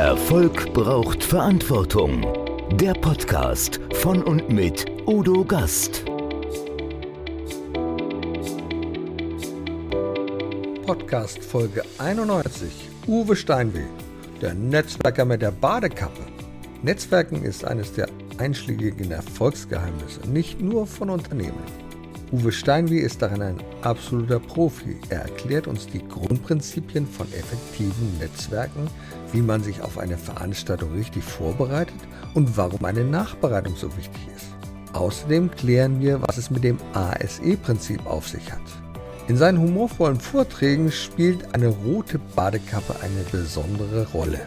Erfolg braucht Verantwortung. Der Podcast von und mit Udo Gast. Podcast Folge 91. Uwe Steinweh, der Netzwerker mit der Badekappe. Netzwerken ist eines der einschlägigen Erfolgsgeheimnisse, nicht nur von Unternehmen. Uwe Steinweh ist darin ein absoluter Profi. Er erklärt uns die Grundprinzipien von effektiven Netzwerken, wie man sich auf eine Veranstaltung richtig vorbereitet und warum eine Nachbereitung so wichtig ist. Außerdem klären wir, was es mit dem ASE-Prinzip auf sich hat. In seinen humorvollen Vorträgen spielt eine rote Badekappe eine besondere Rolle.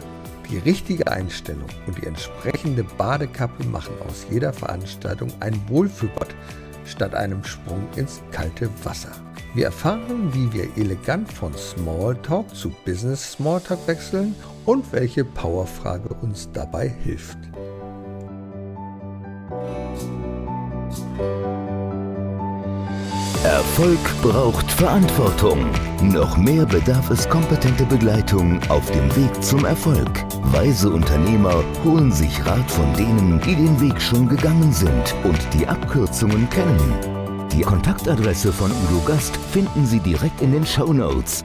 Die richtige Einstellung und die entsprechende Badekappe machen aus jeder Veranstaltung ein Wohlfühlbad, statt einem Sprung ins kalte Wasser. Wir erfahren, wie wir elegant von Smalltalk zu Business Smalltalk wechseln und welche Powerfrage uns dabei hilft. Erfolg braucht Verantwortung. Noch mehr bedarf es kompetente Begleitung auf dem Weg zum Erfolg. Weise Unternehmer holen sich Rat von denen, die den Weg schon gegangen sind und die Abkürzungen kennen. Die Kontaktadresse von Udo Gast finden Sie direkt in den Show Notes.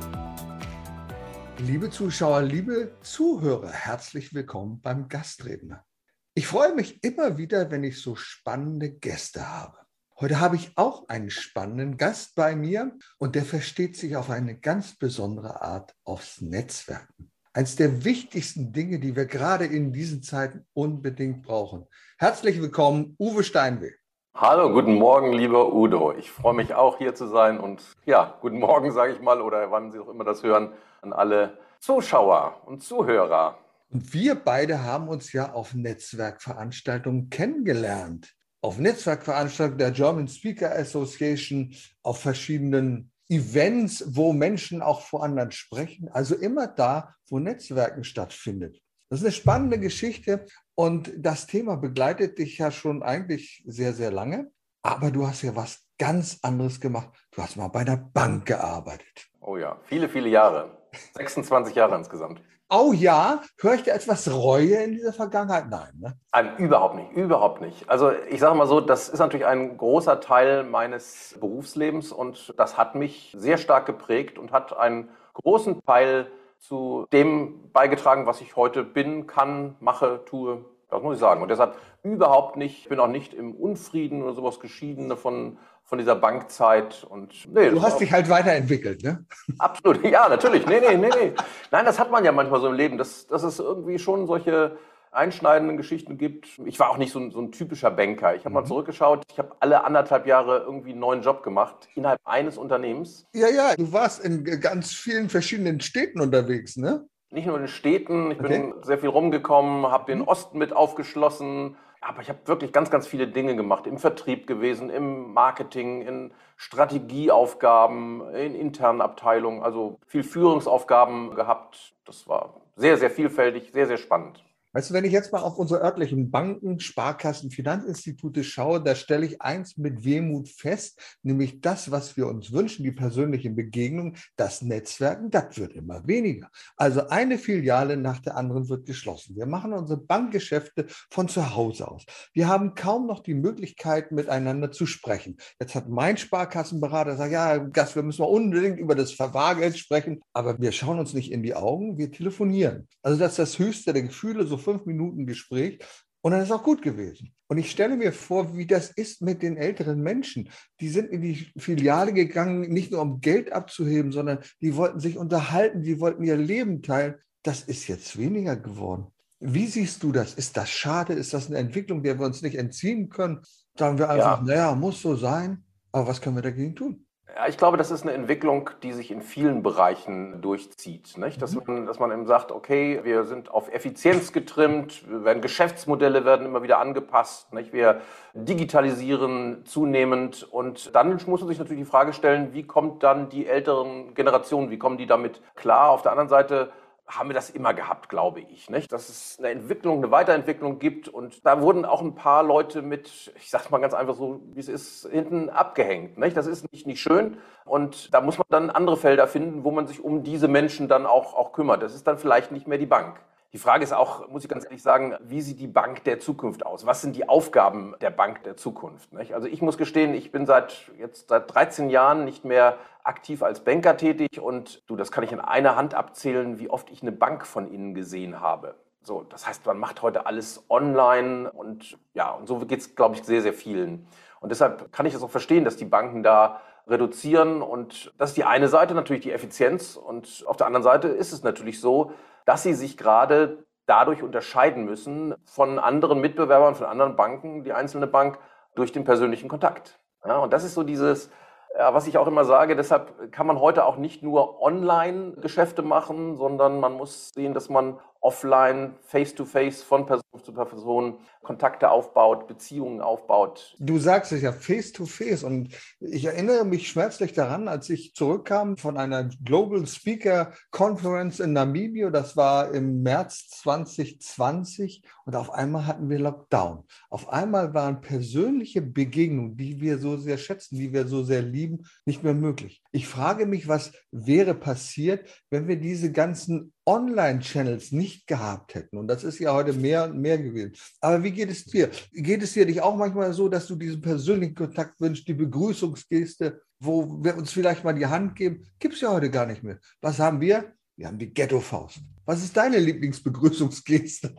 Liebe Zuschauer, liebe Zuhörer, herzlich willkommen beim Gastredner. Ich freue mich immer wieder, wenn ich so spannende Gäste habe. Heute habe ich auch einen spannenden Gast bei mir und der versteht sich auf eine ganz besondere Art aufs Netzwerken. Eines der wichtigsten Dinge, die wir gerade in diesen Zeiten unbedingt brauchen. Herzlich willkommen, Uwe Steinweg. Hallo, guten Morgen, lieber Udo. Ich freue mich auch hier zu sein und ja, guten Morgen, sage ich mal, oder wann Sie auch immer das hören, an alle Zuschauer und Zuhörer. Und wir beide haben uns ja auf Netzwerkveranstaltungen kennengelernt auf Netzwerkveranstaltungen der German Speaker Association, auf verschiedenen Events, wo Menschen auch vor anderen sprechen. Also immer da, wo Netzwerken stattfindet. Das ist eine spannende Geschichte und das Thema begleitet dich ja schon eigentlich sehr, sehr lange. Aber du hast ja was ganz anderes gemacht. Du hast mal bei der Bank gearbeitet. Oh ja, viele, viele Jahre. 26 Jahre insgesamt. Oh ja, höre ich da etwas Reue in dieser Vergangenheit? Nein. Ne? Nein, überhaupt nicht, überhaupt nicht. Also ich sage mal so, das ist natürlich ein großer Teil meines Berufslebens und das hat mich sehr stark geprägt und hat einen großen Teil zu dem beigetragen, was ich heute bin, kann, mache, tue. Das muss ich sagen. Und deshalb überhaupt nicht, ich bin auch nicht im Unfrieden oder sowas geschieden von von dieser Bankzeit und nee, du hast dich halt weiterentwickelt, ne? Absolut, ja, natürlich. Nee, nee, nee, nee. Nein, das hat man ja manchmal so im Leben, dass, dass es irgendwie schon solche einschneidenden Geschichten gibt. Ich war auch nicht so ein, so ein typischer Banker. Ich habe mhm. mal zurückgeschaut, ich habe alle anderthalb Jahre irgendwie einen neuen Job gemacht, innerhalb eines Unternehmens. Ja, ja, du warst in ganz vielen verschiedenen Städten unterwegs, ne? Nicht nur in Städten, ich okay. bin sehr viel rumgekommen, habe den mhm. Osten mit aufgeschlossen, aber ich habe wirklich ganz, ganz viele Dinge gemacht. Im Vertrieb gewesen, im Marketing, in Strategieaufgaben, in internen Abteilungen. Also viel Führungsaufgaben gehabt. Das war sehr, sehr vielfältig, sehr, sehr spannend. Weißt du, wenn ich jetzt mal auf unsere örtlichen Banken, Sparkassen, Finanzinstitute schaue, da stelle ich eins mit Wehmut fest, nämlich das, was wir uns wünschen, die persönlichen Begegnungen, das Netzwerken, das wird immer weniger. Also eine Filiale nach der anderen wird geschlossen. Wir machen unsere Bankgeschäfte von zu Hause aus. Wir haben kaum noch die Möglichkeit, miteinander zu sprechen. Jetzt hat mein Sparkassenberater gesagt, ja, Gast, wir müssen unbedingt über das Verwahrgeld sprechen, aber wir schauen uns nicht in die Augen, wir telefonieren. Also das ist das höchste der Gefühle, so fünf Minuten Gespräch und dann ist auch gut gewesen. Und ich stelle mir vor, wie das ist mit den älteren Menschen. Die sind in die Filiale gegangen, nicht nur um Geld abzuheben, sondern die wollten sich unterhalten, die wollten ihr Leben teilen. Das ist jetzt weniger geworden. Wie siehst du das? Ist das schade? Ist das eine Entwicklung, der wir uns nicht entziehen können? Sagen wir einfach, ja. naja, muss so sein. Aber was können wir dagegen tun? Ja, ich glaube, das ist eine Entwicklung, die sich in vielen Bereichen durchzieht. Nicht? Dass, mhm. man, dass man eben sagt, okay, wir sind auf Effizienz getrimmt, werden, Geschäftsmodelle werden immer wieder angepasst, nicht? wir digitalisieren zunehmend und dann muss man sich natürlich die Frage stellen, wie kommt dann die älteren Generationen, wie kommen die damit klar? Auf der anderen Seite haben wir das immer gehabt, glaube ich. Nicht? Dass es eine Entwicklung, eine Weiterentwicklung gibt. Und da wurden auch ein paar Leute mit, ich sage mal ganz einfach so, wie es ist, hinten abgehängt. Nicht? Das ist nicht, nicht schön. Und da muss man dann andere Felder finden, wo man sich um diese Menschen dann auch, auch kümmert. Das ist dann vielleicht nicht mehr die Bank. Die Frage ist auch, muss ich ganz ehrlich sagen, wie sieht die Bank der Zukunft aus? Was sind die Aufgaben der Bank der Zukunft? Nicht? Also ich muss gestehen, ich bin seit jetzt seit 13 Jahren nicht mehr aktiv als Banker tätig und du, das kann ich in einer Hand abzählen, wie oft ich eine Bank von Ihnen gesehen habe. So, das heißt, man macht heute alles online und ja, und so geht es, glaube ich, sehr, sehr vielen. Und deshalb kann ich es auch verstehen, dass die Banken da reduzieren. Und das ist die eine Seite, natürlich die Effizienz. Und auf der anderen Seite ist es natürlich so, dass sie sich gerade dadurch unterscheiden müssen von anderen Mitbewerbern, von anderen Banken, die einzelne Bank, durch den persönlichen Kontakt. Ja, und das ist so dieses, was ich auch immer sage, deshalb kann man heute auch nicht nur Online-Geschäfte machen, sondern man muss sehen, dass man offline, face-to-face, von Person zu Person Kontakte aufbaut, Beziehungen aufbaut. Du sagst es ja face-to-face und ich erinnere mich schmerzlich daran, als ich zurückkam von einer Global Speaker Conference in Namibia, das war im März 2020 und auf einmal hatten wir Lockdown. Auf einmal waren persönliche Begegnungen, die wir so sehr schätzen, die wir so sehr lieben, nicht mehr möglich. Ich frage mich, was wäre passiert, wenn wir diese ganzen Online-Channels nicht gehabt hätten. Und das ist ja heute mehr und mehr gewesen. Aber wie geht es dir? Geht es dir nicht auch manchmal so, dass du diesen persönlichen Kontakt wünschst, die Begrüßungsgeste, wo wir uns vielleicht mal die Hand geben? Gibt es ja heute gar nicht mehr. Was haben wir? Wir haben die Ghetto-Faust. Was ist deine Lieblingsbegrüßungsgeste?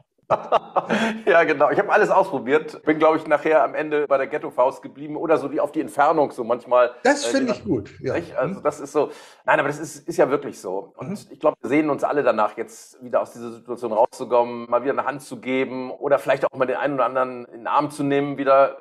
Ja, genau. Ich habe alles ausprobiert. Bin, glaube ich, nachher am Ende bei der Ghetto-Faust geblieben oder so die auf die Entfernung so manchmal. Das äh, finde ich gut. Ja. Also mhm. das ist so. Nein, aber das ist, ist ja wirklich so. Und mhm. ich glaube, wir sehen uns alle danach, jetzt wieder aus dieser Situation rauszukommen, mal wieder eine Hand zu geben oder vielleicht auch mal den einen oder anderen in den Arm zu nehmen wieder.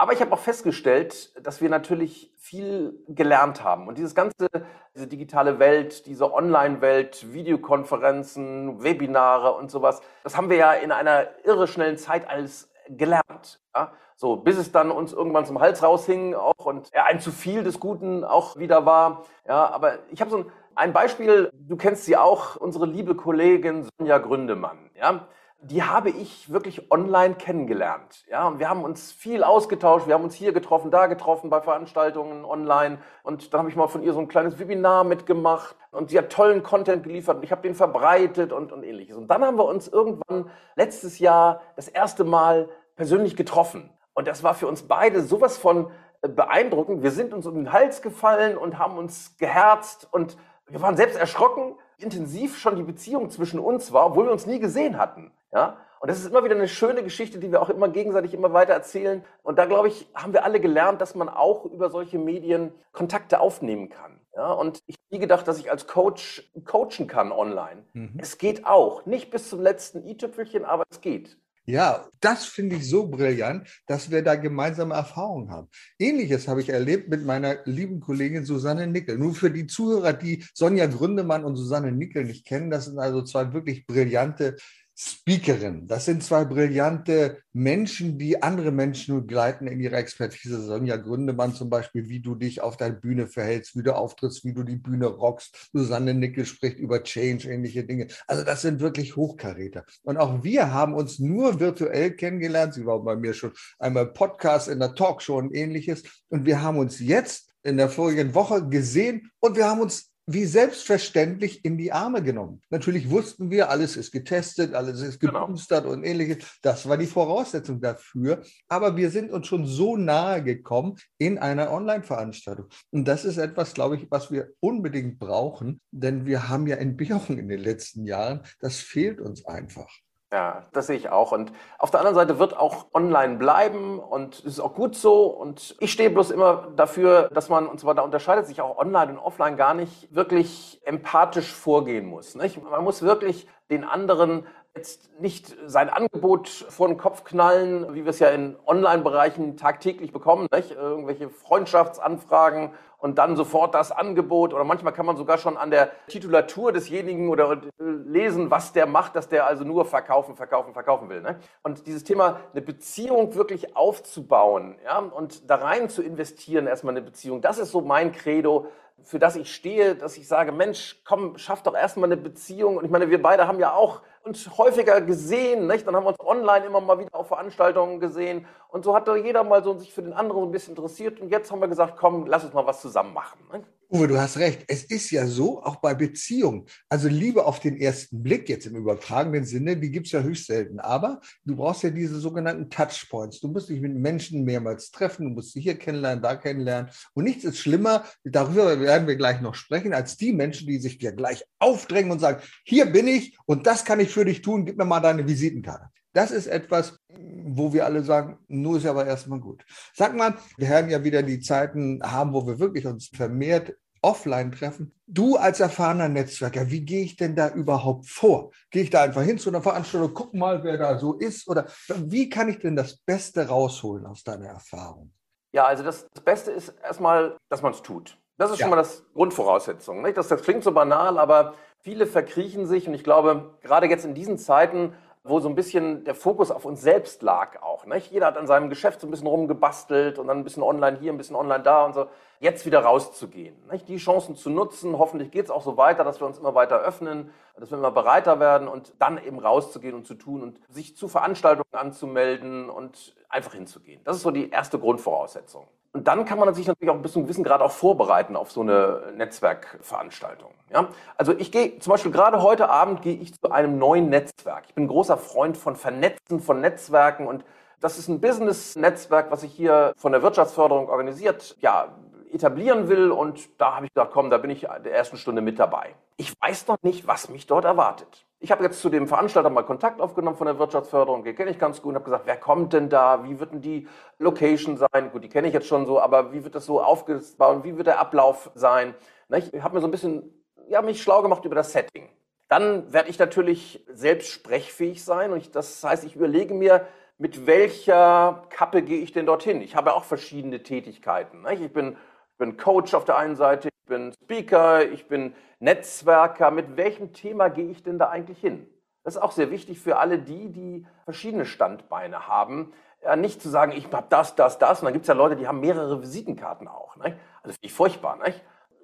Aber ich habe auch festgestellt, dass wir natürlich viel gelernt haben. Und dieses ganze, diese digitale Welt, diese Online-Welt, Videokonferenzen, Webinare und sowas, das haben wir ja in einer irre schnellen Zeit alles gelernt. Ja? So, bis es dann uns irgendwann zum Hals raushing auch und ja, ein zu viel des Guten auch wieder war. Ja, aber ich habe so ein, ein Beispiel, du kennst sie auch, unsere liebe Kollegin Sonja Gründemann. Ja, die habe ich wirklich online kennengelernt. Ja, und wir haben uns viel ausgetauscht. Wir haben uns hier getroffen, da getroffen, bei Veranstaltungen online. Und dann habe ich mal von ihr so ein kleines Webinar mitgemacht. Und sie hat tollen Content geliefert und ich habe den verbreitet und, und ähnliches. Und dann haben wir uns irgendwann letztes Jahr das erste Mal persönlich getroffen. Und das war für uns beide sowas von äh, beeindruckend. Wir sind uns um den Hals gefallen und haben uns geherzt und wir waren selbst erschrocken, intensiv schon die Beziehung zwischen uns war, obwohl wir uns nie gesehen hatten. Ja? Und das ist immer wieder eine schöne Geschichte, die wir auch immer gegenseitig immer weiter erzählen. Und da, glaube ich, haben wir alle gelernt, dass man auch über solche Medien Kontakte aufnehmen kann. Ja? Und ich habe nie gedacht, dass ich als Coach coachen kann online. Mhm. Es geht auch. Nicht bis zum letzten i-Tüpfelchen, aber es geht. Ja, das finde ich so brillant, dass wir da gemeinsame Erfahrungen haben. Ähnliches habe ich erlebt mit meiner lieben Kollegin Susanne Nickel. Nur für die Zuhörer, die Sonja Gründemann und Susanne Nickel nicht kennen, das sind also zwei wirklich brillante Speakerin. Das sind zwei brillante Menschen, die andere Menschen begleiten in ihrer Expertise. Sonja Gründemann zum Beispiel, wie du dich auf deiner Bühne verhältst, wie du auftrittst, wie du die Bühne rockst. Susanne Nickel spricht über Change, ähnliche Dinge. Also das sind wirklich Hochkaräter. Und auch wir haben uns nur virtuell kennengelernt. Sie war bei mir schon einmal Podcast in der Talkshow und ähnliches. Und wir haben uns jetzt in der vorigen Woche gesehen und wir haben uns wie selbstverständlich in die Arme genommen. Natürlich wussten wir, alles ist getestet, alles ist geboostert genau. und ähnliches. Das war die Voraussetzung dafür. Aber wir sind uns schon so nahe gekommen in einer Online-Veranstaltung. Und das ist etwas, glaube ich, was wir unbedingt brauchen, denn wir haben ja Entbehrung in den letzten Jahren. Das fehlt uns einfach. Ja, das sehe ich auch. Und auf der anderen Seite wird auch online bleiben und es ist auch gut so. Und ich stehe bloß immer dafür, dass man, und zwar da unterscheidet sich auch online und offline gar nicht, wirklich empathisch vorgehen muss. Nicht? Man muss wirklich den anderen jetzt nicht sein Angebot vor den Kopf knallen, wie wir es ja in Online-Bereichen tagtäglich bekommen, nicht? irgendwelche Freundschaftsanfragen und dann sofort das Angebot oder manchmal kann man sogar schon an der Titulatur desjenigen oder lesen, was der macht, dass der also nur verkaufen, verkaufen, verkaufen will. Ne? Und dieses Thema, eine Beziehung wirklich aufzubauen ja, und da rein zu investieren, erstmal eine Beziehung, das ist so mein Credo, für das ich stehe, dass ich sage, Mensch, komm, schaff doch erstmal eine Beziehung. Und ich meine, wir beide haben ja auch uns häufiger gesehen, nicht? Dann haben wir uns online immer mal wieder auf Veranstaltungen gesehen. Und so hat da jeder mal so sich für den anderen so ein bisschen interessiert. Und jetzt haben wir gesagt, komm, lass uns mal was zusammen machen. Nicht? Uwe, du hast recht. Es ist ja so, auch bei Beziehungen. Also Liebe auf den ersten Blick, jetzt im übertragenen Sinne, die gibt es ja höchst selten. Aber du brauchst ja diese sogenannten Touchpoints. Du musst dich mit Menschen mehrmals treffen, du musst sie hier kennenlernen, da kennenlernen. Und nichts ist schlimmer, darüber werden wir gleich noch sprechen, als die Menschen, die sich dir gleich aufdrängen und sagen, hier bin ich und das kann ich für dich tun, gib mir mal deine Visitenkarte. Das ist etwas, wo wir alle sagen, nur ist ja aber erstmal gut. Sag mal, wir werden ja wieder die Zeiten haben, wo wir wirklich uns vermehrt offline treffen. Du als erfahrener Netzwerker, wie gehe ich denn da überhaupt vor? Gehe ich da einfach hin zu einer Veranstaltung, guck mal, wer da so ist? Oder wie kann ich denn das Beste rausholen aus deiner Erfahrung? Ja, also das, das Beste ist erstmal, dass man es tut. Das ist ja. schon mal das Grundvoraussetzung. Nicht? Das, das klingt so banal, aber viele verkriechen sich und ich glaube, gerade jetzt in diesen Zeiten wo so ein bisschen der Fokus auf uns selbst lag auch. Nicht? Jeder hat an seinem Geschäft so ein bisschen rumgebastelt und dann ein bisschen online hier, ein bisschen online da und so. Jetzt wieder rauszugehen, nicht? die Chancen zu nutzen. Hoffentlich geht es auch so weiter, dass wir uns immer weiter öffnen, dass wir immer bereiter werden und dann eben rauszugehen und zu tun und sich zu Veranstaltungen anzumelden und einfach hinzugehen. Das ist so die erste Grundvoraussetzung. Und dann kann man sich natürlich auch bis zu einem gewissen Grad auch vorbereiten auf so eine Netzwerkveranstaltung. Ja? Also ich gehe zum Beispiel gerade heute Abend gehe ich zu einem neuen Netzwerk. Ich bin großer Freund von Vernetzen, von Netzwerken und das ist ein Business-Netzwerk, was sich hier von der Wirtschaftsförderung organisiert, ja, etablieren will. Und da habe ich gesagt, komm, da bin ich der ersten Stunde mit dabei. Ich weiß noch nicht, was mich dort erwartet. Ich habe jetzt zu dem Veranstalter mal Kontakt aufgenommen von der Wirtschaftsförderung, den kenne ich ganz gut und habe gesagt, wer kommt denn da? Wie wird denn die Location sein? Gut, die kenne ich jetzt schon so, aber wie wird das so aufgebaut? Wie wird der Ablauf sein? Ich habe mir so ein bisschen, ja, mich schlau gemacht über das Setting. Dann werde ich natürlich selbst sprechfähig sein und ich, das heißt, ich überlege mir, mit welcher Kappe gehe ich denn dorthin? Ich habe auch verschiedene Tätigkeiten. Ich bin, bin Coach auf der einen Seite, bin Speaker, ich bin Netzwerker, mit welchem Thema gehe ich denn da eigentlich hin? Das ist auch sehr wichtig für alle die, die verschiedene Standbeine haben. Ja, nicht zu sagen, ich habe das, das, das. Und dann gibt es ja Leute, die haben mehrere Visitenkarten auch. Ne? Also finde ich furchtbar. Ne?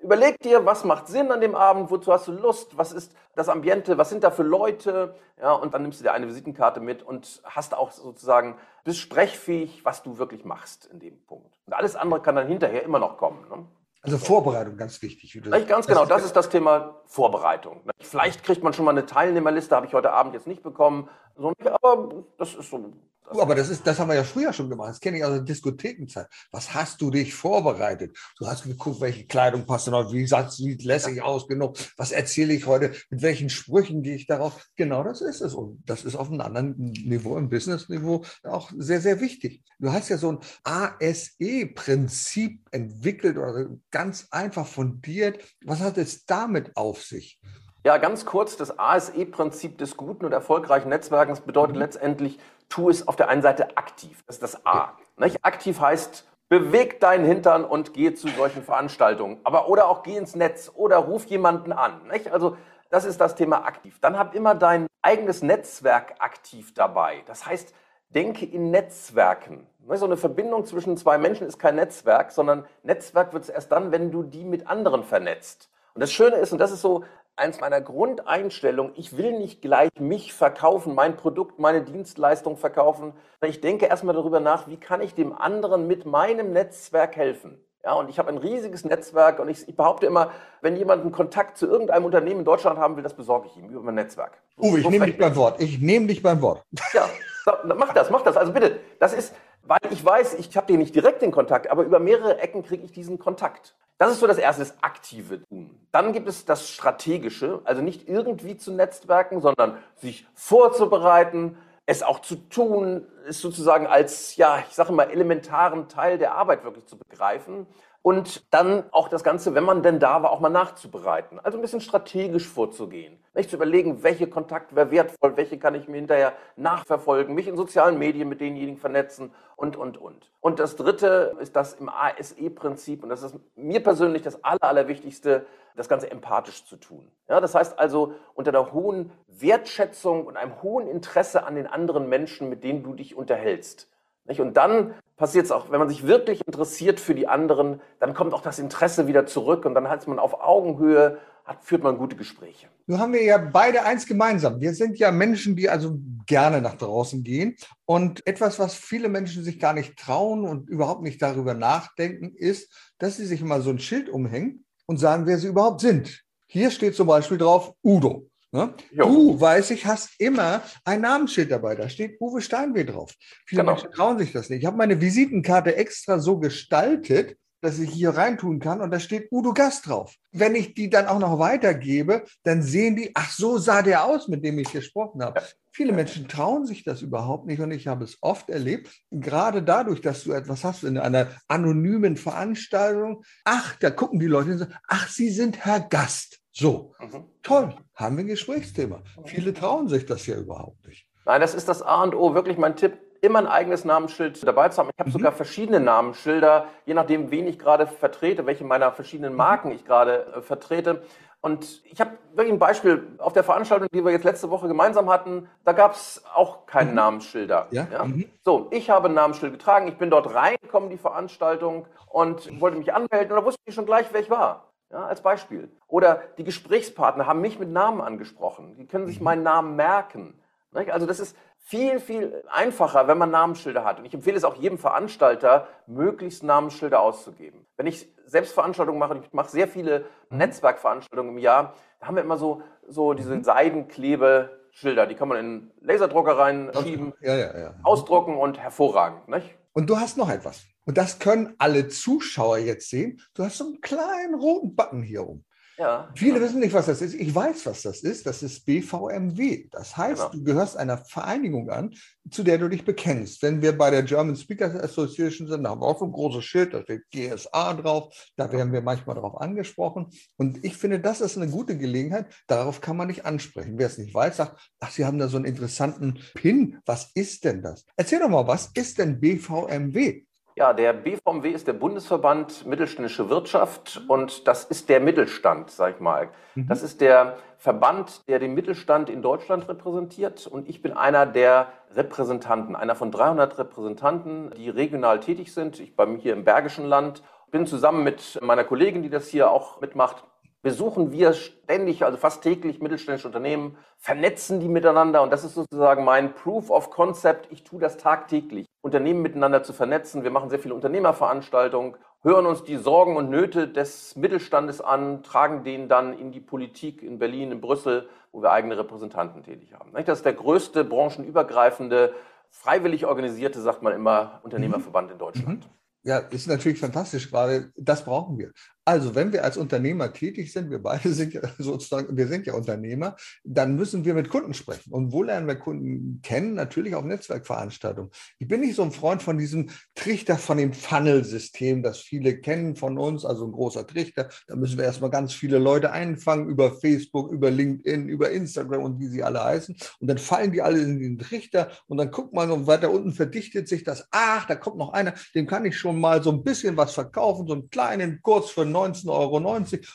Überleg dir, was macht Sinn an dem Abend, wozu hast du Lust, was ist das Ambiente, was sind da für Leute, ja, und dann nimmst du dir eine Visitenkarte mit und hast auch sozusagen, bist sprechfähig, was du wirklich machst in dem Punkt. Und alles andere kann dann hinterher immer noch kommen. Ne? Also Vorbereitung, ganz wichtig. Vielleicht ganz genau, das ist das Thema Vorbereitung. Vielleicht kriegt man schon mal eine Teilnehmerliste, habe ich heute Abend jetzt nicht bekommen. Aber das ist so Du, aber das, ist, das haben wir ja früher schon gemacht. Das kenne ich aus der Diskothekenzeit. Was hast du dich vorbereitet? Du hast geguckt, welche Kleidung passt noch, wie sieht lässig aus genug, was erzähle ich heute, mit welchen Sprüchen gehe ich darauf. Genau das ist es. Und das ist auf einem anderen Niveau, im Business-Niveau, auch sehr, sehr wichtig. Du hast ja so ein ASE-Prinzip entwickelt oder ganz einfach fundiert. Was hat es damit auf sich? Ja, ganz kurz, das ASE-Prinzip des guten und erfolgreichen Netzwerkens bedeutet mhm. letztendlich, tu es auf der einen Seite aktiv. Das ist das A. Nicht? Aktiv heißt, beweg deinen Hintern und geh zu solchen Veranstaltungen. Aber oder auch geh ins Netz oder ruf jemanden an. Nicht? Also das ist das Thema aktiv. Dann hab immer dein eigenes Netzwerk aktiv dabei. Das heißt, denke in Netzwerken. So eine Verbindung zwischen zwei Menschen ist kein Netzwerk, sondern Netzwerk wird es erst dann, wenn du die mit anderen vernetzt. Und das Schöne ist, und das ist so eins meiner Grundeinstellungen, ich will nicht gleich mich verkaufen, mein Produkt, meine Dienstleistung verkaufen. Ich denke erstmal darüber nach, wie kann ich dem anderen mit meinem Netzwerk helfen. Ja, und ich habe ein riesiges Netzwerk und ich, ich, behaupte immer, wenn jemand einen Kontakt zu irgendeinem Unternehmen in Deutschland haben will, das besorge ich ihm über mein Netzwerk. Uwe, ich so nehme dich beim Wort. Ich nehme dich beim Wort. Ja, so, mach das, mach das. Also bitte, das ist, weil ich weiß, ich habe den nicht direkt den Kontakt, aber über mehrere Ecken kriege ich diesen Kontakt. Das ist so das erste, das aktive Tun. Dann gibt es das strategische, also nicht irgendwie zu netzwerken, sondern sich vorzubereiten, es auch zu tun, ist sozusagen als, ja, ich sage mal, elementaren Teil der Arbeit wirklich zu begreifen und dann auch das Ganze, wenn man denn da war, auch mal nachzubereiten. Also ein bisschen strategisch vorzugehen. Nicht zu überlegen, welche Kontakte wäre wertvoll, welche kann ich mir hinterher nachverfolgen, mich in sozialen Medien mit denjenigen vernetzen und, und, und. Und das Dritte ist das im ASE-Prinzip, und das ist mir persönlich das Aller, Allerwichtigste, das Ganze empathisch zu tun. Ja, das heißt also, unter einer hohen Wertschätzung und einem hohen Interesse an den anderen Menschen, mit denen du dich unterhältst. Und dann passiert es auch, wenn man sich wirklich interessiert für die anderen, dann kommt auch das Interesse wieder zurück und dann hat man auf Augenhöhe, hat, führt man gute Gespräche. Nun haben wir ja beide eins gemeinsam. Wir sind ja Menschen, die also gerne nach draußen gehen. Und etwas, was viele Menschen sich gar nicht trauen und überhaupt nicht darüber nachdenken, ist, dass sie sich mal so ein Schild umhängen und sagen, wer sie überhaupt sind. Hier steht zum Beispiel drauf Udo. Ne? Du, weiß ich, hast immer ein Namensschild dabei. Da steht Uwe Steinweh drauf. Viele genau. Menschen trauen sich das nicht. Ich habe meine Visitenkarte extra so gestaltet, dass ich hier reintun kann und da steht Udo Gast drauf. Wenn ich die dann auch noch weitergebe, dann sehen die, ach so sah der aus, mit dem ich gesprochen habe. Ja. Viele Menschen trauen sich das überhaupt nicht und ich habe es oft erlebt, gerade dadurch, dass du etwas hast in einer anonymen Veranstaltung. Ach, da gucken die Leute und sagen, ach, Sie sind Herr Gast. So, mhm. toll, haben wir ein Gesprächsthema. Mhm. Viele trauen sich das ja überhaupt nicht. Nein, das ist das A und O, wirklich mein Tipp immer ein eigenes Namensschild dabei zu haben. Ich habe mhm. sogar verschiedene Namensschilder, je nachdem, wen ich gerade vertrete, welche meiner verschiedenen mhm. Marken ich gerade äh, vertrete. Und ich habe wirklich ein Beispiel auf der Veranstaltung, die wir jetzt letzte Woche gemeinsam hatten, da gab es auch keine mhm. Namensschilder. Ja? ja? Mhm. So, ich habe ein Namensschild getragen, ich bin dort reingekommen, die Veranstaltung, und wollte mich anmelden und da wusste ich schon gleich, wer ich war. Ja, als Beispiel. Oder die Gesprächspartner haben mich mit Namen angesprochen. Die können sich mhm. meinen Namen merken. Also das ist viel, viel einfacher, wenn man Namensschilder hat. Und ich empfehle es auch jedem Veranstalter, möglichst Namensschilder auszugeben. Wenn ich selbst Veranstaltungen mache, ich mache sehr viele mhm. Netzwerkveranstaltungen im Jahr, da haben wir immer so, so diese mhm. Seidenklebeschilder, die kann man in Laserdrucker reinschieben, ja, ja, ja. ausdrucken und hervorragend. Nicht? Und du hast noch etwas. Und das können alle Zuschauer jetzt sehen. Du hast so einen kleinen roten Button hier oben. Ja, Viele genau. wissen nicht, was das ist. Ich weiß, was das ist. Das ist BVMW. Das heißt, genau. du gehörst einer Vereinigung an, zu der du dich bekennst. Wenn wir bei der German Speakers Association sind, da haben wir auch so ein großes Schild, da steht GSA drauf. Da werden wir manchmal darauf angesprochen. Und ich finde, das ist eine gute Gelegenheit. Darauf kann man nicht ansprechen. Wer es nicht weiß, sagt, ach, Sie haben da so einen interessanten Pin. Was ist denn das? Erzähl doch mal, was ist denn BVMW? Ja, der BVMW ist der Bundesverband Mittelständische Wirtschaft und das ist der Mittelstand, sag ich mal. Mhm. Das ist der Verband, der den Mittelstand in Deutschland repräsentiert und ich bin einer der Repräsentanten, einer von 300 Repräsentanten, die regional tätig sind. Ich bin hier im Bergischen Land, bin zusammen mit meiner Kollegin, die das hier auch mitmacht, besuchen wir ständig, also fast täglich mittelständische Unternehmen, vernetzen die miteinander und das ist sozusagen mein Proof of Concept. Ich tue das tagtäglich, Unternehmen miteinander zu vernetzen. Wir machen sehr viele Unternehmerveranstaltungen, hören uns die Sorgen und Nöte des Mittelstandes an, tragen den dann in die Politik in Berlin, in Brüssel, wo wir eigene Repräsentanten tätig haben. Das ist der größte branchenübergreifende, freiwillig organisierte, sagt man immer, Unternehmerverband in Deutschland. Mhm. Ja, ist natürlich fantastisch gerade. Das brauchen wir. Also, wenn wir als Unternehmer tätig sind, wir beide sind ja sozusagen, wir sind ja Unternehmer, dann müssen wir mit Kunden sprechen. Und wo lernen wir Kunden kennen? Natürlich auf Netzwerkveranstaltungen. Ich bin nicht so ein Freund von diesem Trichter, von dem Funnel-System, das viele kennen von uns, also ein großer Trichter. Da müssen wir erstmal ganz viele Leute einfangen über Facebook, über LinkedIn, über Instagram und wie sie alle heißen. Und dann fallen die alle in den Trichter und dann guckt man und weiter unten verdichtet sich das. Ach, da kommt noch einer, dem kann ich schon mal so ein bisschen was verkaufen, so einen kleinen Kurs für 19,90 Euro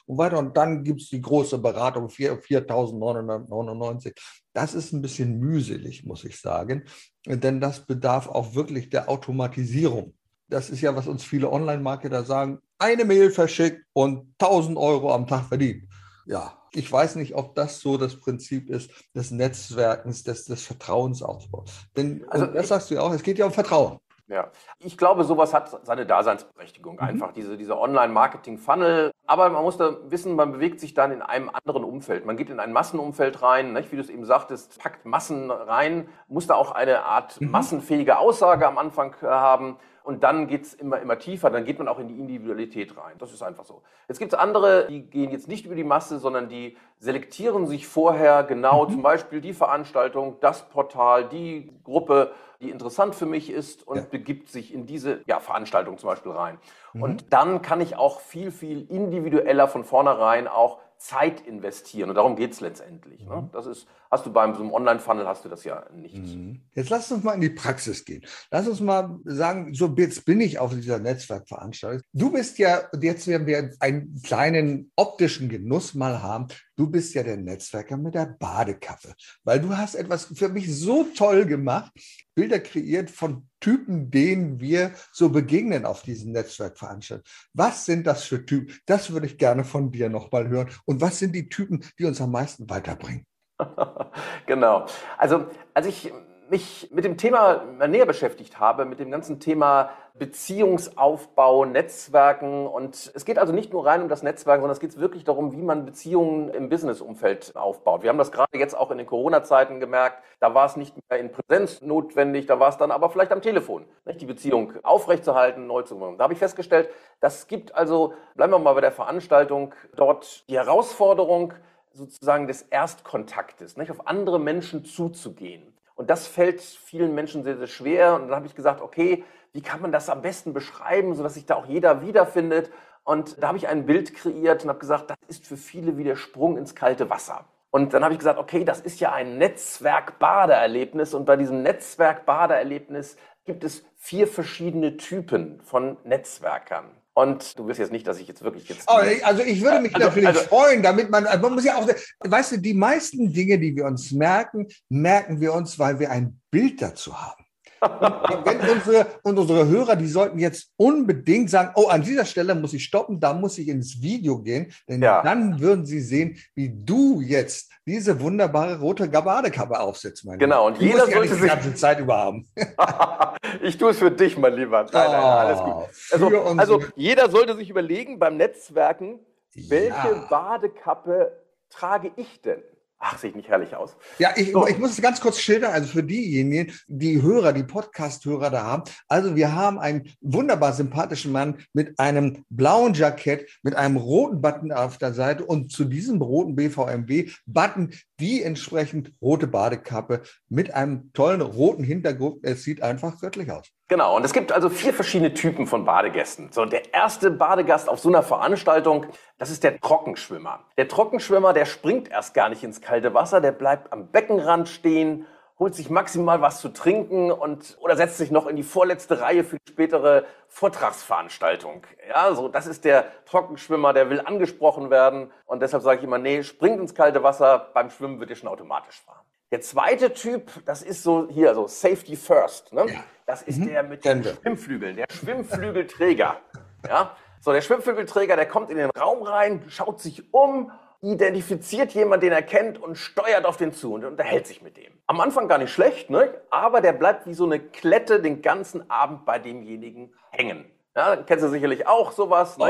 und weiter. Und dann gibt es die große Beratung 4.999. Das ist ein bisschen mühselig, muss ich sagen, denn das bedarf auch wirklich der Automatisierung. Das ist ja, was uns viele Online-Marketer sagen, eine Mail verschickt und 1000 Euro am Tag verdient. Ja, ich weiß nicht, ob das so das Prinzip ist des Netzwerkens, des, des Vertrauensaufbaus. Denn also, das sagst du ja auch, es geht ja um Vertrauen. Ja, ich glaube, sowas hat seine Daseinsberechtigung mhm. einfach, diese, diese Online-Marketing-Funnel. Aber man muss da wissen, man bewegt sich dann in einem anderen Umfeld. Man geht in ein Massenumfeld rein, nicht? wie du es eben sagtest, packt Massen rein, muss da auch eine Art mhm. massenfähige Aussage am Anfang äh, haben. Und dann geht es immer, immer tiefer, dann geht man auch in die Individualität rein. Das ist einfach so. Jetzt gibt es andere, die gehen jetzt nicht über die Masse, sondern die selektieren sich vorher genau, mhm. zum Beispiel die Veranstaltung, das Portal, die Gruppe, die interessant für mich ist und ja. begibt sich in diese ja, Veranstaltung zum Beispiel rein. Mhm. Und dann kann ich auch viel, viel individueller von vornherein auch Zeit investieren. Und darum geht es letztendlich. Ne? Mhm. Das ist, hast du beim so einem Online-Funnel hast du das ja nicht. Mhm. Jetzt lass uns mal in die Praxis gehen. Lass uns mal sagen, so jetzt bin ich auf dieser Netzwerkveranstaltung. Du bist ja, jetzt werden wir einen kleinen optischen Genuss mal haben. Du bist ja der Netzwerker mit der Badekappe, weil du hast etwas für mich so toll gemacht, Bilder kreiert von Typen, denen wir so begegnen auf diesen Netzwerkveranstaltungen. Was sind das für Typen? Das würde ich gerne von dir nochmal hören. Und was sind die Typen, die uns am meisten weiterbringen? genau. Also, als ich mich mit dem Thema näher beschäftigt habe, mit dem ganzen Thema Beziehungsaufbau, Netzwerken. Und es geht also nicht nur rein um das Netzwerk, sondern es geht wirklich darum, wie man Beziehungen im Businessumfeld aufbaut. Wir haben das gerade jetzt auch in den Corona-Zeiten gemerkt. Da war es nicht mehr in Präsenz notwendig, da war es dann aber vielleicht am Telefon, nicht? die Beziehung aufrechtzuerhalten, neu zu machen. Da habe ich festgestellt, das gibt also, bleiben wir mal bei der Veranstaltung, dort die Herausforderung, sozusagen des Erstkontaktes, nicht? auf andere Menschen zuzugehen. Und das fällt vielen Menschen sehr, sehr schwer. Und dann habe ich gesagt, okay, wie kann man das am besten beschreiben, sodass sich da auch jeder wiederfindet? Und da habe ich ein Bild kreiert und habe gesagt, das ist für viele wie der Sprung ins kalte Wasser. Und dann habe ich gesagt, okay, das ist ja ein Netzwerk-Badeerlebnis. Und bei diesem Netzwerk-Badeerlebnis gibt es vier verschiedene Typen von Netzwerkern. Und du wirst jetzt nicht, dass ich jetzt wirklich jetzt. Oh, also ich würde mich also, natürlich also, freuen, damit man, man muss ja auch, weißt du, die meisten Dinge, die wir uns merken, merken wir uns, weil wir ein Bild dazu haben. Und wenn unsere, und unsere Hörer, die sollten jetzt unbedingt sagen, oh, an dieser Stelle muss ich stoppen, da muss ich ins Video gehen, denn ja. dann würden sie sehen, wie du jetzt diese wunderbare rote Badekappe aufsetzt, mein Genau, und jeder sollte sich die ganze Zeit über haben. ich tue es für dich, mein Lieber. Nein, nein, alles gut. Oh, also, also jeder sollte sich überlegen beim Netzwerken, welche ja. Badekappe trage ich denn? Ach, sieht nicht herrlich aus. Ja, ich, so. ich muss es ganz kurz schildern, also für diejenigen, die Hörer, die Podcast-Hörer da haben. Also wir haben einen wunderbar sympathischen Mann mit einem blauen Jackett, mit einem roten Button auf der Seite und zu diesem roten BVMW-Button die entsprechend rote Badekappe mit einem tollen roten Hintergrund. Es sieht einfach göttlich aus. Genau, und es gibt also vier verschiedene Typen von Badegästen. So, der erste Badegast auf so einer Veranstaltung, das ist der Trockenschwimmer. Der Trockenschwimmer, der springt erst gar nicht ins kalte Wasser, der bleibt am Beckenrand stehen, holt sich maximal was zu trinken und oder setzt sich noch in die vorletzte Reihe für die spätere Vortragsveranstaltung. Ja, so das ist der Trockenschwimmer, der will angesprochen werden und deshalb sage ich immer, nee, springt ins kalte Wasser, beim Schwimmen wird ihr schon automatisch fahren. Der zweite Typ, das ist so hier, also Safety First. Ne? Ja. Das ist mhm. der mit den Schwimmflügeln, der Schwimmflügelträger. ja? So, der Schwimmflügelträger, der kommt in den Raum rein, schaut sich um, identifiziert jemanden, den er kennt und steuert auf den zu und unterhält sich mit dem. Am Anfang gar nicht schlecht, ne? aber der bleibt wie so eine Klette den ganzen Abend bei demjenigen hängen. Ja, kennst du sicherlich auch sowas. Ne?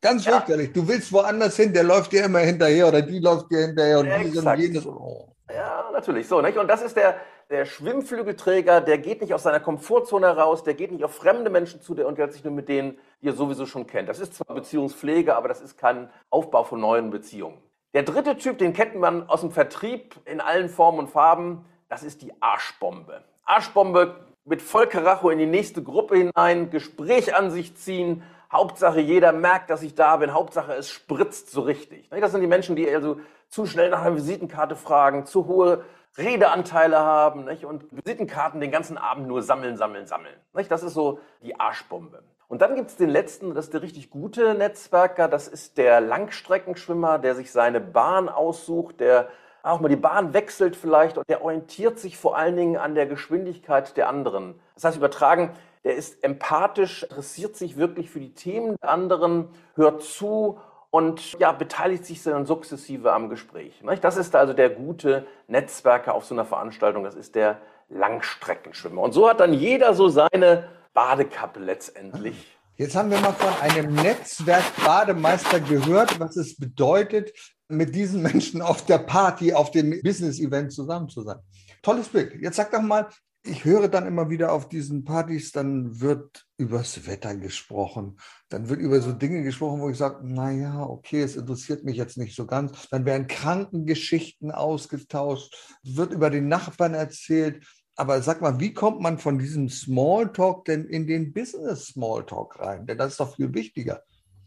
Ganz ja. fürchterlich. Du willst woanders hin, der läuft dir immer hinterher oder die läuft dir hinterher und dieses und jenes. Oh. Ja, natürlich. So, nicht? Und das ist der, der Schwimmflügelträger, der geht nicht aus seiner Komfortzone raus, der geht nicht auf fremde Menschen zu, der unterhält sich nur mit denen, die er sowieso schon kennt. Das ist zwar Beziehungspflege, aber das ist kein Aufbau von neuen Beziehungen. Der dritte Typ, den kennt man aus dem Vertrieb in allen Formen und Farben, das ist die Arschbombe. Arschbombe mit Vollkaracho in die nächste Gruppe hinein, Gespräch an sich ziehen, Hauptsache jeder merkt, dass ich da bin, Hauptsache es spritzt so richtig. Das sind die Menschen, die also zu schnell nach einer Visitenkarte fragen, zu hohe Redeanteile haben nicht? und Visitenkarten den ganzen Abend nur sammeln, sammeln, sammeln. Nicht? Das ist so die Arschbombe. Und dann gibt es den letzten, das ist der richtig gute Netzwerker, das ist der Langstreckenschwimmer, der sich seine Bahn aussucht, der auch mal die Bahn wechselt vielleicht und der orientiert sich vor allen Dingen an der Geschwindigkeit der anderen. Das heißt übertragen, der ist empathisch, interessiert sich wirklich für die Themen der anderen, hört zu und ja, beteiligt sich dann sukzessive am Gespräch. Das ist also der gute Netzwerker auf so einer Veranstaltung, das ist der Langstreckenschwimmer. Und so hat dann jeder so seine Badekappe letztendlich. Jetzt haben wir mal von einem Netzwerk-Bademeister gehört, was es bedeutet, mit diesen Menschen auf der Party, auf dem Business-Event zusammen zu sein. Tolles Bild. Jetzt sag doch mal, ich höre dann immer wieder auf diesen Partys, dann wird übers Wetter gesprochen, dann wird über so Dinge gesprochen, wo ich sage, naja, okay, es interessiert mich jetzt nicht so ganz. Dann werden Krankengeschichten ausgetauscht, wird über den Nachbarn erzählt. Aber sag mal, wie kommt man von diesem Smalltalk denn in den Business Smalltalk rein? Denn das ist doch viel wichtiger.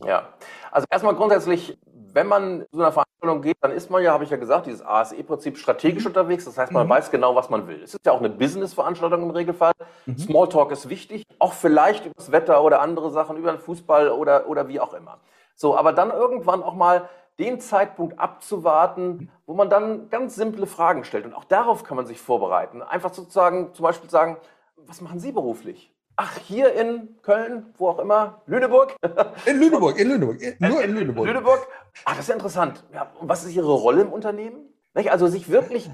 Ja, also erstmal grundsätzlich, wenn man so einer geht, dann ist man ja, habe ich ja gesagt, dieses ASE-Prinzip strategisch mhm. unterwegs. Das heißt, man mhm. weiß genau, was man will. Es ist ja auch eine Business-Veranstaltung im Regelfall. Mhm. Smalltalk ist wichtig, auch vielleicht über das Wetter oder andere Sachen, über den Fußball oder, oder wie auch immer. So, aber dann irgendwann auch mal den Zeitpunkt abzuwarten, wo man dann ganz simple Fragen stellt. Und auch darauf kann man sich vorbereiten. Einfach sozusagen, zum Beispiel sagen, was machen Sie beruflich? Ach, hier in Köln, wo auch immer, Lüneburg? In Lüneburg, in Lüneburg, nur in Lüneburg. Lüneburg. Ach, das ist ja interessant. Ja, und was ist Ihre Rolle im Unternehmen? Also sich wirklich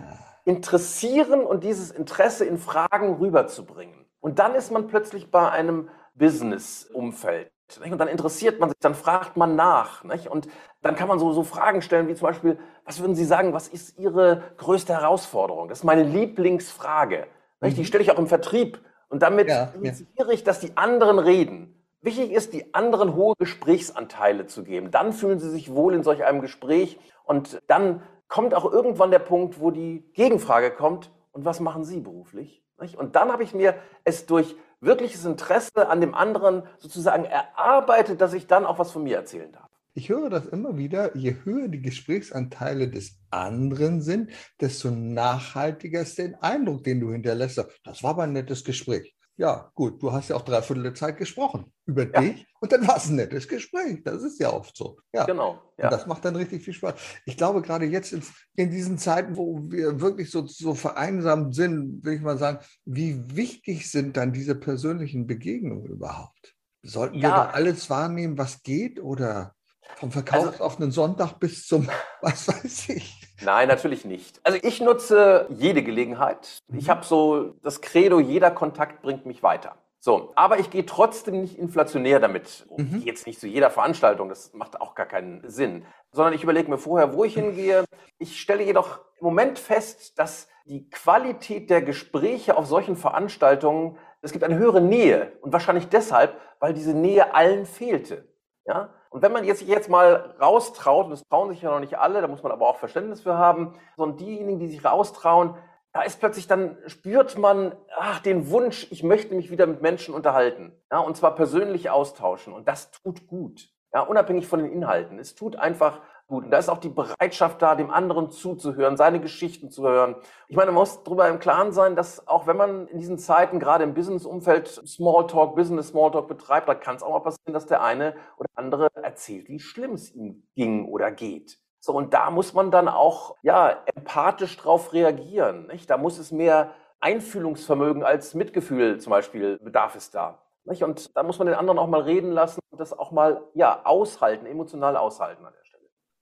interessieren und dieses Interesse in Fragen rüberzubringen. Und dann ist man plötzlich bei einem Business-Umfeld. Und dann interessiert man sich, dann fragt man nach. Nicht? Und dann kann man so, so Fragen stellen wie zum Beispiel, was würden Sie sagen, was ist Ihre größte Herausforderung? Das ist meine Lieblingsfrage. Mhm. Die stelle ich auch im Vertrieb. Und damit ja, initiiere ich, dass die anderen reden. Wichtig ist, die anderen hohe Gesprächsanteile zu geben. Dann fühlen sie sich wohl in solch einem Gespräch. Und dann kommt auch irgendwann der Punkt, wo die Gegenfrage kommt. Und was machen Sie beruflich? Und dann habe ich mir es durch wirkliches Interesse an dem anderen sozusagen erarbeitet, dass ich dann auch was von mir erzählen darf. Ich höre das immer wieder, je höher die Gesprächsanteile des anderen sind, desto nachhaltiger ist der Eindruck, den du hinterlässt. Das war aber ein nettes Gespräch. Ja, gut, du hast ja auch dreiviertel der Zeit gesprochen über ja. dich und dann war es ein nettes Gespräch. Das ist ja oft so. Ja. Genau. Ja. Und das macht dann richtig viel Spaß. Ich glaube, gerade jetzt in, in diesen Zeiten, wo wir wirklich so, so vereinsamt sind, will ich mal sagen, wie wichtig sind dann diese persönlichen Begegnungen überhaupt? Sollten ja. wir da alles wahrnehmen, was geht oder vom verkaufsoffenen also, Sonntag bis zum, was weiß ich? Nein, natürlich nicht. Also ich nutze jede Gelegenheit. Ich mhm. habe so das Credo, jeder Kontakt bringt mich weiter. So, aber ich gehe trotzdem nicht inflationär damit. Mhm. Jetzt nicht zu jeder Veranstaltung, das macht auch gar keinen Sinn, sondern ich überlege mir vorher, wo ich hingehe. Ich stelle jedoch im Moment fest, dass die Qualität der Gespräche auf solchen Veranstaltungen, es gibt eine höhere Nähe und wahrscheinlich deshalb, weil diese Nähe allen fehlte. Ja? Und wenn man jetzt, sich jetzt mal raustraut, und das trauen sich ja noch nicht alle, da muss man aber auch Verständnis für haben, sondern diejenigen, die sich raustrauen, da ist plötzlich dann spürt man ach, den Wunsch, ich möchte mich wieder mit Menschen unterhalten. Ja, und zwar persönlich austauschen. Und das tut gut. Ja, unabhängig von den Inhalten. Es tut einfach gut. Und da ist auch die Bereitschaft da, dem anderen zuzuhören, seine Geschichten zu hören. Ich meine, man muss darüber im Klaren sein, dass auch wenn man in diesen Zeiten gerade im Business-Umfeld Smalltalk, Business Smalltalk betreibt, da kann es auch mal passieren, dass der eine oder andere erzählt, wie schlimm es ihm ging oder geht. So, und da muss man dann auch, ja, empathisch drauf reagieren, nicht? Da muss es mehr Einfühlungsvermögen als Mitgefühl zum Beispiel bedarf es da. Und da muss man den anderen auch mal reden lassen und das auch mal, ja, aushalten, emotional aushalten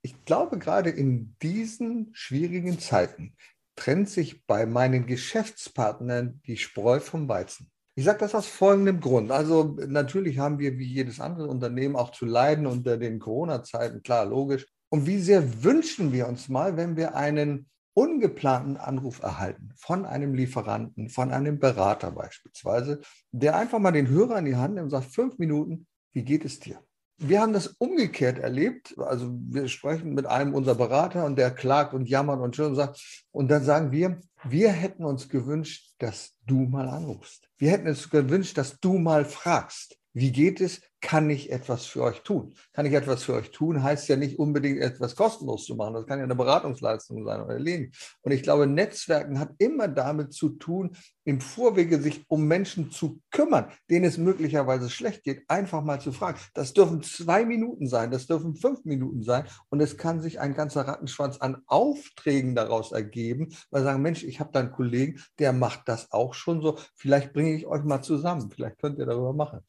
ich glaube, gerade in diesen schwierigen Zeiten trennt sich bei meinen Geschäftspartnern die Spreu vom Weizen. Ich sage das aus folgendem Grund. Also natürlich haben wir wie jedes andere Unternehmen auch zu leiden unter den Corona-Zeiten, klar, logisch. Und wie sehr wünschen wir uns mal, wenn wir einen ungeplanten Anruf erhalten von einem Lieferanten, von einem Berater beispielsweise, der einfach mal den Hörer in die Hand nimmt und sagt, fünf Minuten, wie geht es dir? Wir haben das umgekehrt erlebt. Also wir sprechen mit einem unserer Berater und der klagt und jammert und schon sagt. Und dann sagen wir, wir hätten uns gewünscht, dass du mal anrufst. Wir hätten uns gewünscht, dass du mal fragst. Wie geht es? Kann ich etwas für euch tun? Kann ich etwas für euch tun, heißt ja nicht unbedingt etwas kostenlos zu machen. Das kann ja eine Beratungsleistung sein oder erledigen. Und ich glaube, Netzwerken hat immer damit zu tun, im Vorwege sich um Menschen zu kümmern, denen es möglicherweise schlecht geht, einfach mal zu fragen. Das dürfen zwei Minuten sein, das dürfen fünf Minuten sein. Und es kann sich ein ganzer Rattenschwanz an Aufträgen daraus ergeben, weil sagen, Mensch, ich habe da einen Kollegen, der macht das auch schon so. Vielleicht bringe ich euch mal zusammen. Vielleicht könnt ihr darüber machen.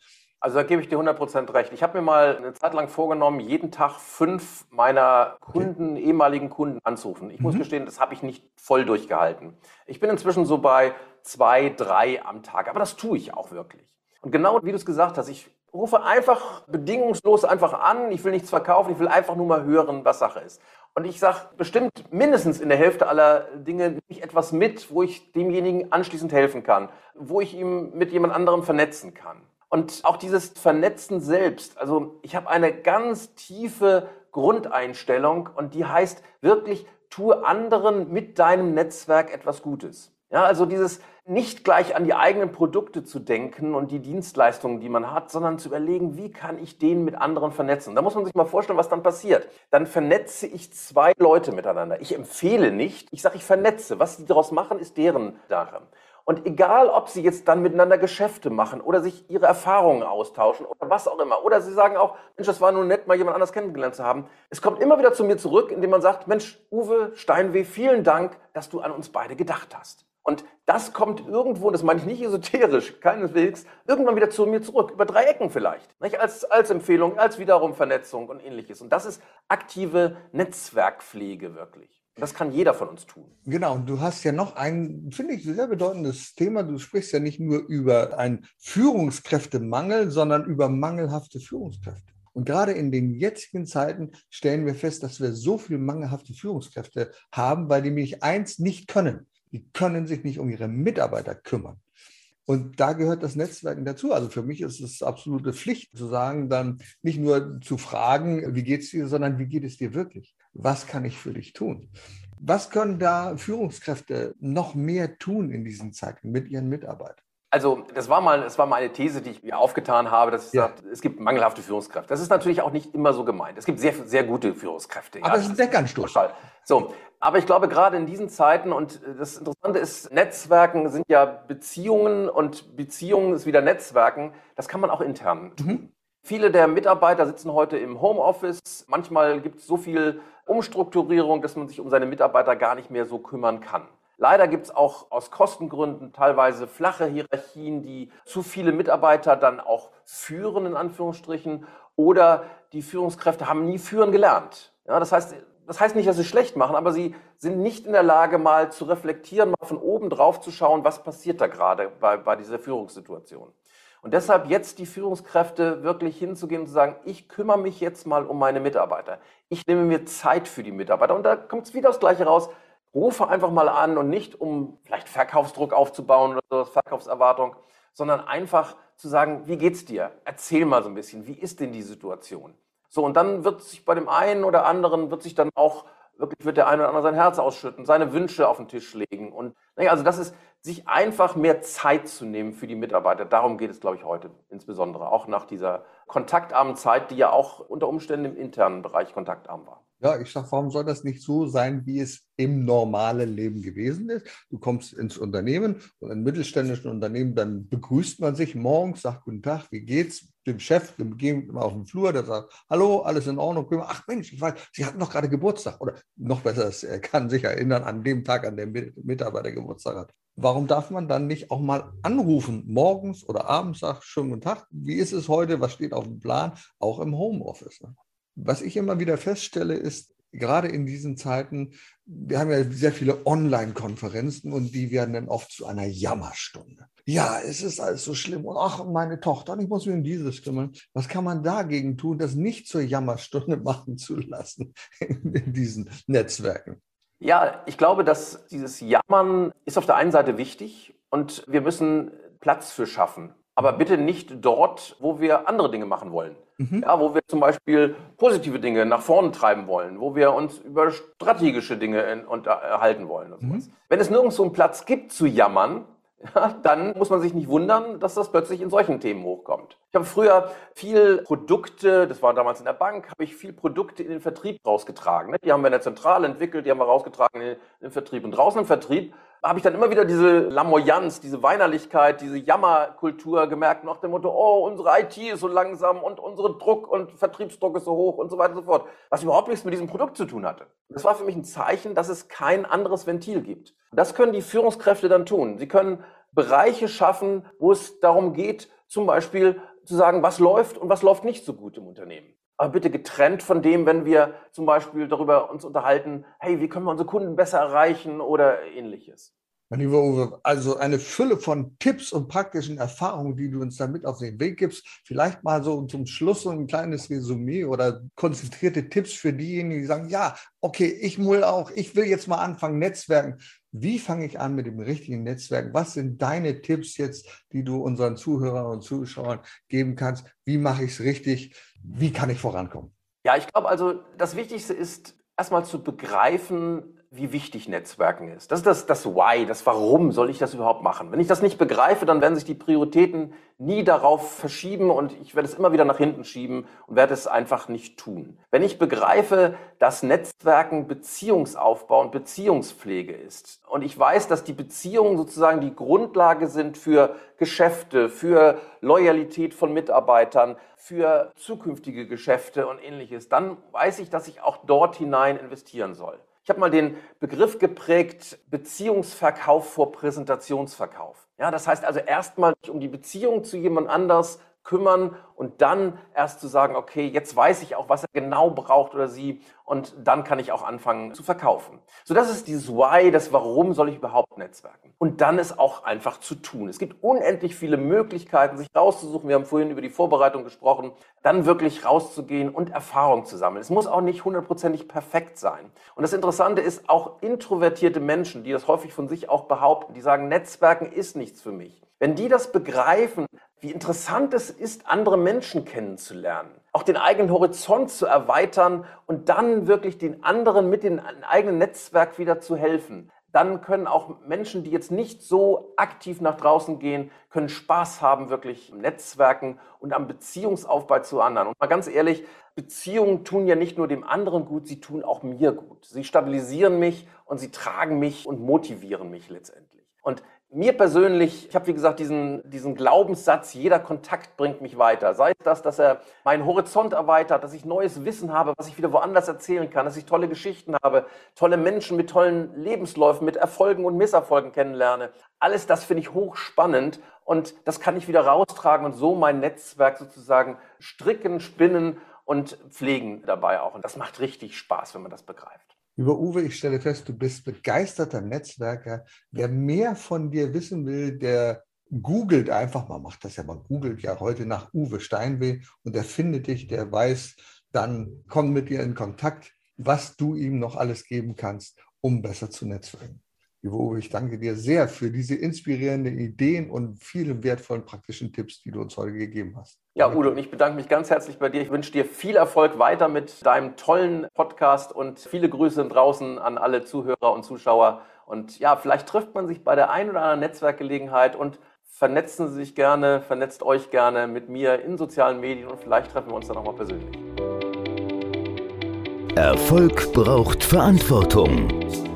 Also da gebe ich dir 100% recht. Ich habe mir mal eine Zeit lang vorgenommen, jeden Tag fünf meiner Kunden, okay. ehemaligen Kunden anzurufen. Ich mhm. muss gestehen, das habe ich nicht voll durchgehalten. Ich bin inzwischen so bei zwei, drei am Tag, aber das tue ich auch wirklich. Und genau wie du es gesagt hast, ich rufe einfach bedingungslos einfach an, ich will nichts verkaufen, ich will einfach nur mal hören, was Sache ist. Und ich sage bestimmt mindestens in der Hälfte aller Dinge nehme ich etwas mit, wo ich demjenigen anschließend helfen kann, wo ich ihm mit jemand anderem vernetzen kann. Und auch dieses Vernetzen selbst. Also ich habe eine ganz tiefe Grundeinstellung und die heißt wirklich, tue anderen mit deinem Netzwerk etwas Gutes. Ja, also dieses nicht gleich an die eigenen Produkte zu denken und die Dienstleistungen, die man hat, sondern zu überlegen, wie kann ich den mit anderen vernetzen. Da muss man sich mal vorstellen, was dann passiert. Dann vernetze ich zwei Leute miteinander. Ich empfehle nicht, ich sage, ich vernetze. Was die daraus machen, ist deren Sache. Und egal, ob sie jetzt dann miteinander Geschäfte machen oder sich ihre Erfahrungen austauschen oder was auch immer, oder sie sagen auch, Mensch, das war nur nett, mal jemand anders kennengelernt zu haben. Es kommt immer wieder zu mir zurück, indem man sagt, Mensch, Uwe Steinweh, vielen Dank, dass du an uns beide gedacht hast. Und das kommt irgendwo, das meine ich nicht esoterisch, keineswegs, irgendwann wieder zu mir zurück, über drei Ecken vielleicht, nicht? Als, als Empfehlung, als wiederum Vernetzung und ähnliches. Und das ist aktive Netzwerkpflege wirklich. Das kann jeder von uns tun. Genau, und du hast ja noch ein, finde ich, sehr bedeutendes Thema. Du sprichst ja nicht nur über einen Führungskräftemangel, sondern über mangelhafte Führungskräfte. Und gerade in den jetzigen Zeiten stellen wir fest, dass wir so viele mangelhafte Führungskräfte haben, weil die nämlich eins nicht können. Die können sich nicht um ihre Mitarbeiter kümmern. Und da gehört das Netzwerken dazu. Also für mich ist es absolute Pflicht zu sagen, dann nicht nur zu fragen, wie geht es dir, sondern wie geht es dir wirklich? Was kann ich für dich tun? Was können da Führungskräfte noch mehr tun in diesen Zeiten mit ihren Mitarbeitern? Also das war mal, das war mal eine These, die ich mir aufgetan habe, dass ja. sage, es gibt mangelhafte Führungskräfte. Das ist natürlich auch nicht immer so gemeint. Es gibt sehr, sehr gute Führungskräfte. Aber ja, es ist ein Deckanstoß. So, aber ich glaube, gerade in diesen Zeiten, und das Interessante ist, Netzwerken sind ja Beziehungen und Beziehungen ist wieder Netzwerken. Das kann man auch intern tun. Mhm. Viele der Mitarbeiter sitzen heute im Homeoffice. Manchmal gibt es so viel Umstrukturierung, dass man sich um seine Mitarbeiter gar nicht mehr so kümmern kann. Leider gibt es auch aus Kostengründen teilweise flache Hierarchien, die zu viele Mitarbeiter dann auch führen, in Anführungsstrichen, oder die Führungskräfte haben nie führen gelernt. Ja, das heißt, das heißt nicht, dass sie schlecht machen, aber sie sind nicht in der Lage, mal zu reflektieren, mal von oben drauf zu schauen, was passiert da gerade bei, bei dieser Führungssituation. Und deshalb jetzt die Führungskräfte wirklich hinzugehen und zu sagen, ich kümmere mich jetzt mal um meine Mitarbeiter. Ich nehme mir Zeit für die Mitarbeiter. Und da kommt es wieder das Gleiche raus. Rufe einfach mal an und nicht, um vielleicht Verkaufsdruck aufzubauen oder so, Verkaufserwartung, sondern einfach zu sagen, wie geht's dir? Erzähl mal so ein bisschen, wie ist denn die Situation? So, und dann wird sich bei dem einen oder anderen, wird sich dann auch wirklich wird der eine oder andere sein Herz ausschütten, seine Wünsche auf den Tisch legen. Und naja, also das ist, sich einfach mehr Zeit zu nehmen für die Mitarbeiter. Darum geht es, glaube ich, heute insbesondere, auch nach dieser kontaktarmen Zeit, die ja auch unter Umständen im internen Bereich kontaktarm war. Ja, ich sage, warum soll das nicht so sein, wie es im normalen Leben gewesen ist? Du kommst ins Unternehmen und in mittelständischen Unternehmen, dann begrüßt man sich morgens, sagt Guten Tag, wie geht's? Dem Chef, dem gehen auf dem Flur, der sagt, hallo, alles in Ordnung. Ach Mensch, ich weiß, Sie hatten doch gerade Geburtstag. Oder noch besser, er kann sich erinnern an dem Tag, an dem Mitarbeiter Geburtstag hat. Warum darf man dann nicht auch mal anrufen, morgens oder abends, sagt, schönen guten Tag, wie ist es heute, was steht auf dem Plan, auch im Homeoffice? Ne? Was ich immer wieder feststelle, ist, gerade in diesen Zeiten, wir haben ja sehr viele Online-Konferenzen und die werden dann oft zu einer Jammerstunde. Ja, es ist alles so schlimm und ach, meine Tochter, ich muss mich um dieses kümmern. Was kann man dagegen tun, das nicht zur Jammerstunde machen zu lassen in diesen Netzwerken? Ja, ich glaube, dass dieses Jammern ist auf der einen Seite wichtig und wir müssen Platz für schaffen aber bitte nicht dort, wo wir andere Dinge machen wollen. Mhm. Ja, wo wir zum Beispiel positive Dinge nach vorne treiben wollen, wo wir uns über strategische Dinge unterhalten wollen. Mhm. Wenn es nirgends so einen Platz gibt zu jammern, ja, dann muss man sich nicht wundern, dass das plötzlich in solchen Themen hochkommt. Ich habe früher viel Produkte, das war damals in der Bank, habe ich viel Produkte in den Vertrieb rausgetragen. Ne? Die haben wir in der Zentrale entwickelt, die haben wir rausgetragen in den Vertrieb. Und draußen im Vertrieb habe ich dann immer wieder diese Lamoyanz, diese Weinerlichkeit, diese Jammerkultur gemerkt, nach dem Motto, oh, unsere IT ist so langsam und unsere Druck und Vertriebsdruck ist so hoch und so weiter und so fort, was überhaupt nichts mit diesem Produkt zu tun hatte. Das war für mich ein Zeichen, dass es kein anderes Ventil gibt. Das können die Führungskräfte dann tun. Sie können Bereiche schaffen, wo es darum geht, zum Beispiel zu sagen, was läuft und was läuft nicht so gut im Unternehmen aber bitte getrennt von dem, wenn wir zum Beispiel darüber uns unterhalten, hey, wie können wir unsere Kunden besser erreichen oder ähnliches. Mein lieber Uwe, also eine Fülle von Tipps und praktischen Erfahrungen, die du uns damit auf den Weg gibst. Vielleicht mal so zum Schluss so ein kleines Resümee oder konzentrierte Tipps für diejenigen, die sagen, ja, okay, ich will auch, ich will jetzt mal anfangen, Netzwerken. Wie fange ich an mit dem richtigen Netzwerk? Was sind deine Tipps jetzt, die du unseren Zuhörern und Zuschauern geben kannst? Wie mache ich es richtig? Wie kann ich vorankommen? Ja, ich glaube also, das Wichtigste ist erstmal zu begreifen, wie wichtig Netzwerken ist. Das ist das, das Why, das Warum soll ich das überhaupt machen. Wenn ich das nicht begreife, dann werden sich die Prioritäten nie darauf verschieben und ich werde es immer wieder nach hinten schieben und werde es einfach nicht tun. Wenn ich begreife, dass Netzwerken Beziehungsaufbau und Beziehungspflege ist und ich weiß, dass die Beziehungen sozusagen die Grundlage sind für Geschäfte, für Loyalität von Mitarbeitern, für zukünftige Geschäfte und ähnliches, dann weiß ich, dass ich auch dort hinein investieren soll. Ich habe mal den Begriff geprägt, Beziehungsverkauf vor Präsentationsverkauf. Ja, das heißt also erstmal um die Beziehung zu jemand anders kümmern und dann erst zu sagen, okay, jetzt weiß ich auch, was er genau braucht oder sie und dann kann ich auch anfangen zu verkaufen. So, das ist dieses Why, das Warum soll ich überhaupt netzwerken? Und dann ist auch einfach zu tun. Es gibt unendlich viele Möglichkeiten, sich rauszusuchen. Wir haben vorhin über die Vorbereitung gesprochen, dann wirklich rauszugehen und Erfahrung zu sammeln. Es muss auch nicht hundertprozentig perfekt sein. Und das Interessante ist, auch introvertierte Menschen, die das häufig von sich auch behaupten, die sagen, Netzwerken ist nichts für mich. Wenn die das begreifen, wie interessant es ist, andere Menschen kennenzulernen, auch den eigenen Horizont zu erweitern und dann wirklich den anderen mit dem eigenen Netzwerk wieder zu helfen, dann können auch Menschen, die jetzt nicht so aktiv nach draußen gehen, können Spaß haben, wirklich im Netzwerken und am Beziehungsaufbau zu anderen. Und mal ganz ehrlich, Beziehungen tun ja nicht nur dem anderen gut, sie tun auch mir gut. Sie stabilisieren mich und sie tragen mich und motivieren mich letztendlich. Und mir persönlich, ich habe wie gesagt diesen, diesen Glaubenssatz, jeder Kontakt bringt mich weiter. Sei es das, dass er meinen Horizont erweitert, dass ich neues Wissen habe, was ich wieder woanders erzählen kann, dass ich tolle Geschichten habe, tolle Menschen mit tollen Lebensläufen, mit Erfolgen und Misserfolgen kennenlerne. Alles das finde ich hochspannend und das kann ich wieder raustragen und so mein Netzwerk sozusagen stricken, spinnen und pflegen dabei auch. Und das macht richtig Spaß, wenn man das begreift. Lieber Uwe, ich stelle fest, du bist begeisterter Netzwerker. Wer mehr von dir wissen will, der googelt einfach, man macht das ja, man googelt ja heute nach Uwe Steinweh und der findet dich, der weiß, dann komm mit dir in Kontakt, was du ihm noch alles geben kannst, um besser zu netzwerken. Lieber Uwe, ich danke dir sehr für diese inspirierenden Ideen und vielen wertvollen praktischen Tipps, die du uns heute gegeben hast. Ja, Udo, und ich bedanke mich ganz herzlich bei dir. Ich wünsche dir viel Erfolg weiter mit deinem tollen Podcast und viele Grüße draußen an alle Zuhörer und Zuschauer. Und ja, vielleicht trifft man sich bei der einen oder anderen Netzwerkgelegenheit und vernetzen Sie sich gerne, vernetzt euch gerne mit mir in sozialen Medien und vielleicht treffen wir uns dann nochmal persönlich. Erfolg braucht Verantwortung.